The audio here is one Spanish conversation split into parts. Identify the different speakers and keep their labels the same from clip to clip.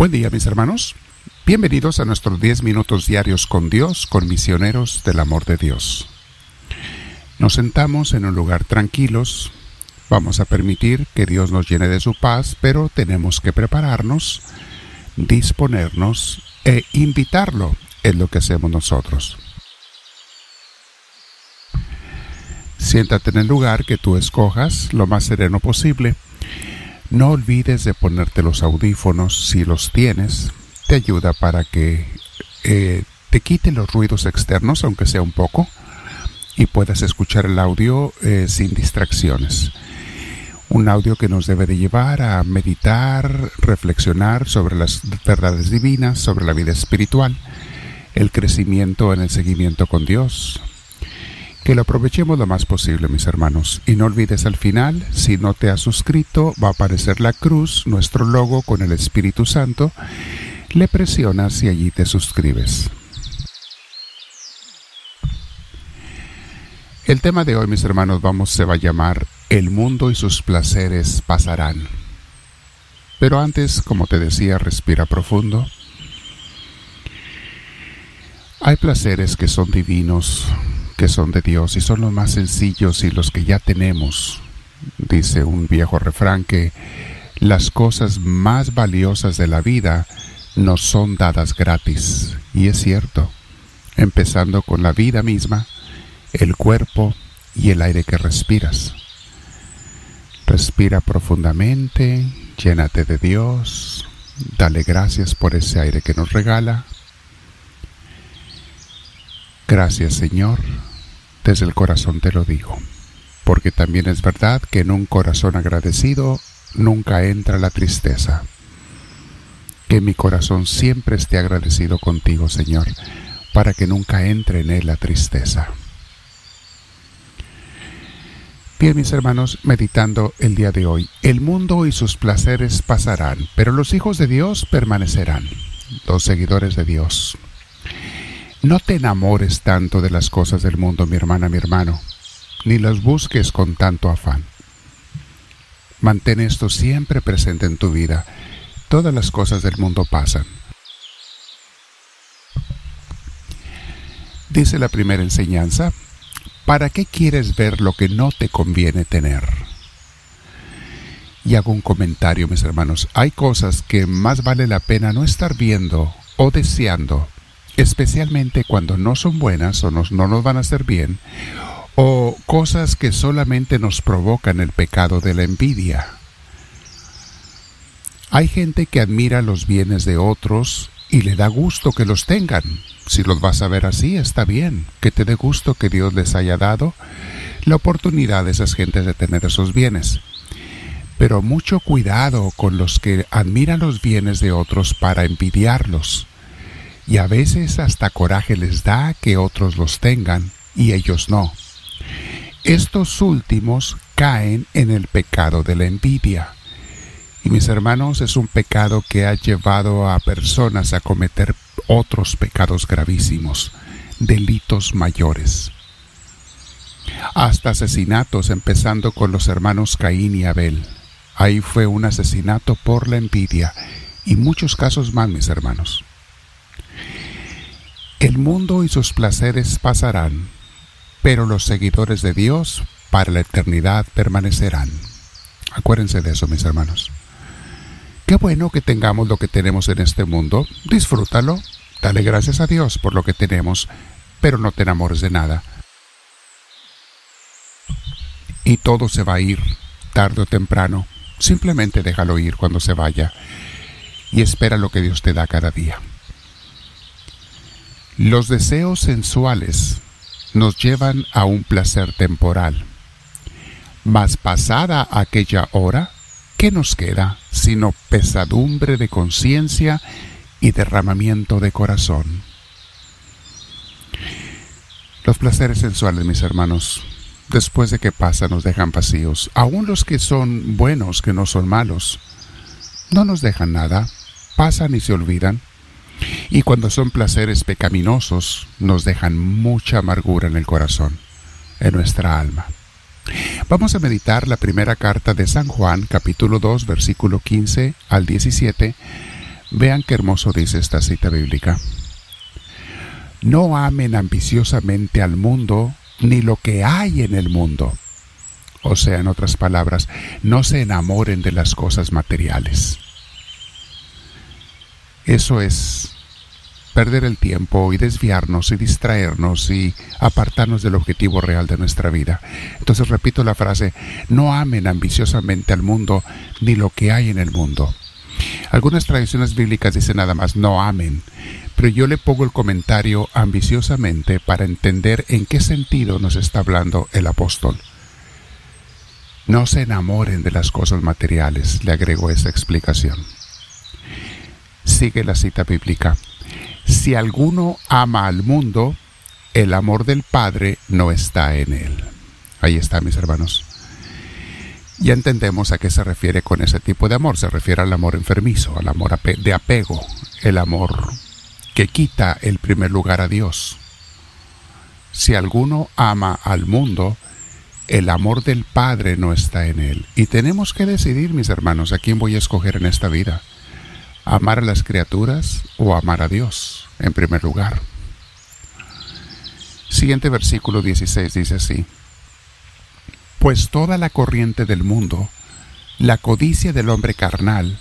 Speaker 1: Buen día mis hermanos. Bienvenidos a nuestros 10 minutos diarios con Dios, con misioneros del amor de Dios. Nos sentamos en un lugar tranquilos. Vamos a permitir que Dios nos llene de su paz, pero tenemos que prepararnos, disponernos e invitarlo en lo que hacemos nosotros. Siéntate en el lugar que tú escojas lo más sereno posible no olvides de ponerte los audífonos si los tienes. Te ayuda para que eh, te quite los ruidos externos, aunque sea un poco, y puedas escuchar el audio eh, sin distracciones. Un audio que nos debe de llevar a meditar, reflexionar sobre las verdades divinas, sobre la vida espiritual, el crecimiento en el seguimiento con Dios, que lo aprovechemos lo más posible, mis hermanos. Y no olvides al final, si no te has suscrito, va a aparecer la cruz, nuestro logo con el Espíritu Santo. Le presionas y allí te suscribes. El tema de hoy, mis hermanos, vamos, se va a llamar El mundo y sus placeres pasarán. Pero antes, como te decía, respira profundo. Hay placeres que son divinos, que son de Dios y son los más sencillos y los que ya tenemos. Dice un viejo refrán que las cosas más valiosas de la vida nos son dadas gratis. Y es cierto, empezando con la vida misma, el cuerpo y el aire que respiras. Respira profundamente, llénate de Dios, dale gracias por ese aire que nos regala. Gracias Señor desde el corazón te lo digo, porque también es verdad que en un corazón agradecido nunca entra la tristeza. Que mi corazón siempre esté agradecido contigo, Señor, para que nunca entre en él la tristeza. Bien, mis hermanos, meditando el día de hoy, el mundo y sus placeres pasarán, pero los hijos de Dios permanecerán, los seguidores de Dios. No te enamores tanto de las cosas del mundo, mi hermana, mi hermano, ni las busques con tanto afán. Mantén esto siempre presente en tu vida. Todas las cosas del mundo pasan. Dice la primera enseñanza, ¿para qué quieres ver lo que no te conviene tener? Y hago un comentario, mis hermanos. Hay cosas que más vale la pena no estar viendo o deseando especialmente cuando no son buenas o no nos van a hacer bien, o cosas que solamente nos provocan el pecado de la envidia. Hay gente que admira los bienes de otros y le da gusto que los tengan. Si los vas a ver así, está bien, que te dé gusto que Dios les haya dado la oportunidad de esas gentes de tener esos bienes. Pero mucho cuidado con los que admiran los bienes de otros para envidiarlos y a veces hasta coraje les da que otros los tengan y ellos no. Estos últimos caen en el pecado de la envidia. Y mis hermanos, es un pecado que ha llevado a personas a cometer otros pecados gravísimos, delitos mayores. Hasta asesinatos, empezando con los hermanos Caín y Abel. Ahí fue un asesinato por la envidia y muchos casos más, mis hermanos. El mundo y sus placeres pasarán, pero los seguidores de Dios para la eternidad permanecerán. Acuérdense de eso, mis hermanos. Qué bueno que tengamos lo que tenemos en este mundo. Disfrútalo. Dale gracias a Dios por lo que tenemos, pero no te enamores de nada. Y todo se va a ir, tarde o temprano. Simplemente déjalo ir cuando se vaya y espera lo que Dios te da cada día. Los deseos sensuales nos llevan a un placer temporal. Mas pasada aquella hora, ¿qué nos queda sino pesadumbre de conciencia y derramamiento de corazón? Los placeres sensuales, mis hermanos, después de que pasan nos dejan vacíos. Aún los que son buenos, que no son malos, no nos dejan nada, pasan y se olvidan y cuando son placeres pecaminosos nos dejan mucha amargura en el corazón, en nuestra alma. Vamos a meditar la primera carta de San Juan, capítulo 2, versículo 15 al 17, Vean qué hermoso dice esta cita bíblica. No amen ambiciosamente al mundo ni lo que hay en el mundo. O sea, en otras palabras, no se enamoren de las cosas materiales. Eso es perder el tiempo y desviarnos y distraernos y apartarnos del objetivo real de nuestra vida. Entonces repito la frase, no amen ambiciosamente al mundo ni lo que hay en el mundo. Algunas tradiciones bíblicas dicen nada más, no amen, pero yo le pongo el comentario ambiciosamente para entender en qué sentido nos está hablando el apóstol. No se enamoren de las cosas materiales, le agrego esa explicación. Sigue la cita bíblica. Si alguno ama al mundo, el amor del Padre no está en él. Ahí está, mis hermanos. Ya entendemos a qué se refiere con ese tipo de amor. Se refiere al amor enfermizo, al amor de apego, el amor que quita el primer lugar a Dios. Si alguno ama al mundo, el amor del Padre no está en él. Y tenemos que decidir, mis hermanos, a quién voy a escoger en esta vida. Amar a las criaturas o amar a Dios, en primer lugar. Siguiente versículo 16 dice así pues toda la corriente del mundo, la codicia del hombre carnal,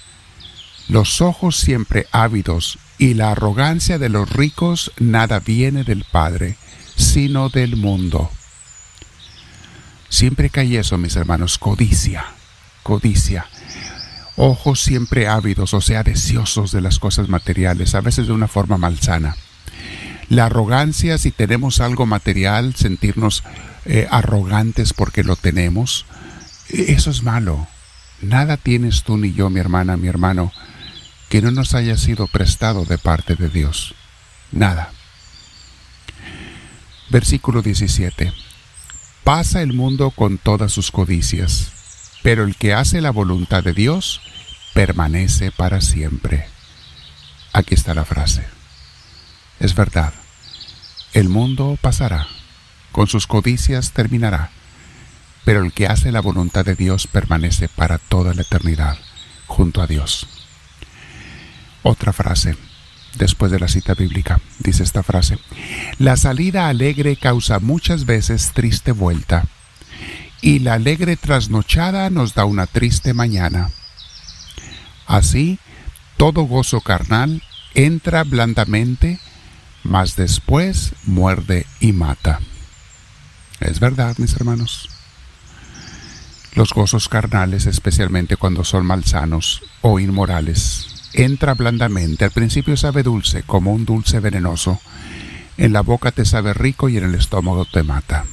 Speaker 1: los ojos siempre ávidos y la arrogancia de los ricos nada viene del Padre, sino del mundo. Siempre cae eso, mis hermanos, codicia, codicia. Ojos siempre ávidos, o sea, deseosos de las cosas materiales, a veces de una forma malsana. La arrogancia, si tenemos algo material, sentirnos eh, arrogantes porque lo tenemos, e, eso es malo. Nada tienes tú ni yo, mi hermana, mi hermano, que no nos haya sido prestado de parte de Dios. Nada. Versículo 17. Pasa el mundo con todas sus codicias, pero el que hace la voluntad de Dios permanece para siempre. Aquí está la frase. Es verdad, el mundo pasará, con sus codicias terminará, pero el que hace la voluntad de Dios permanece para toda la eternidad junto a Dios. Otra frase, después de la cita bíblica, dice esta frase, la salida alegre causa muchas veces triste vuelta, y la alegre trasnochada nos da una triste mañana. Así, todo gozo carnal entra blandamente mas después muerde y mata. Es verdad, mis hermanos. Los gozos carnales, especialmente cuando son malsanos o inmorales, entra blandamente. Al principio sabe dulce, como un dulce venenoso. En la boca te sabe rico y en el estómago te mata.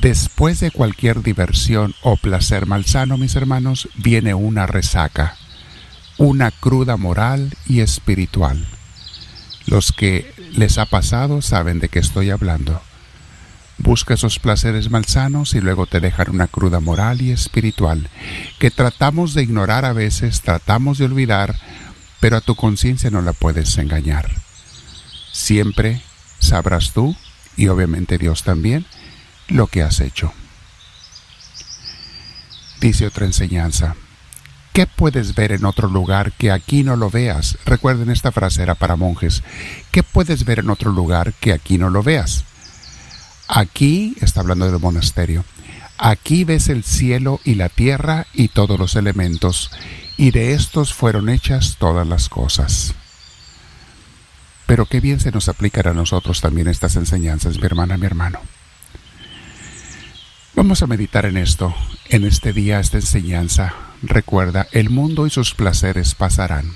Speaker 1: Después de cualquier diversión o placer malsano, mis hermanos, viene una resaca, una cruda moral y espiritual los que les ha pasado saben de qué estoy hablando. Busca esos placeres malsanos y luego te dejan una cruda moral y espiritual que tratamos de ignorar a veces, tratamos de olvidar, pero a tu conciencia no la puedes engañar. Siempre sabrás tú, y obviamente Dios también, lo que has hecho. Dice otra enseñanza. ¿Qué puedes ver en otro lugar que aquí no lo veas? Recuerden, esta frase era para monjes. ¿Qué puedes ver en otro lugar que aquí no lo veas? Aquí, está hablando del monasterio, aquí ves el cielo y la tierra y todos los elementos, y de estos fueron hechas todas las cosas. Pero qué bien se nos aplican a nosotros también estas enseñanzas, mi hermana, mi hermano. Vamos a meditar en esto, en este día, esta enseñanza, Recuerda, el mundo y sus placeres pasarán.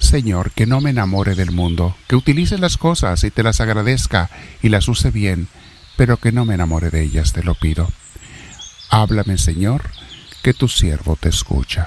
Speaker 1: Señor, que no me enamore del mundo, que utilice las cosas y te las agradezca y las use bien, pero que no me enamore de ellas, te lo pido. Háblame, Señor, que tu siervo te escucha.